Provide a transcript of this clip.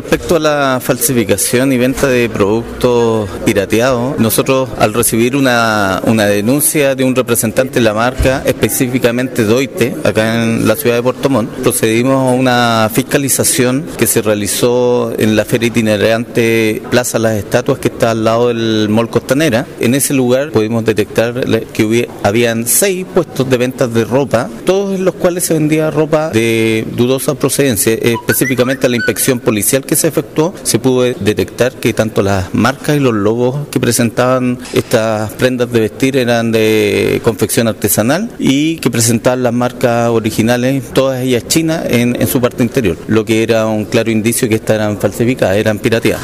respecto a la falsificación y venta de productos pirateados, nosotros al recibir una, una denuncia de un representante de la marca, específicamente Doite, acá en la ciudad de Puerto Montt, procedimos a una fiscalización que se realizó en la feria itinerante Plaza Las Estatuas que está al lado del Mall Costanera. En ese lugar pudimos detectar que habían seis puestos de ventas de ropa, todos en los cuales se vendía ropa de dudosa procedencia, específicamente a la inspección policial que se efectuó, se pudo detectar que tanto las marcas y los logos que presentaban estas prendas de vestir eran de confección artesanal y que presentaban las marcas originales, todas ellas chinas, en, en su parte interior, lo que era un claro indicio que estas eran falsificadas, eran pirateadas.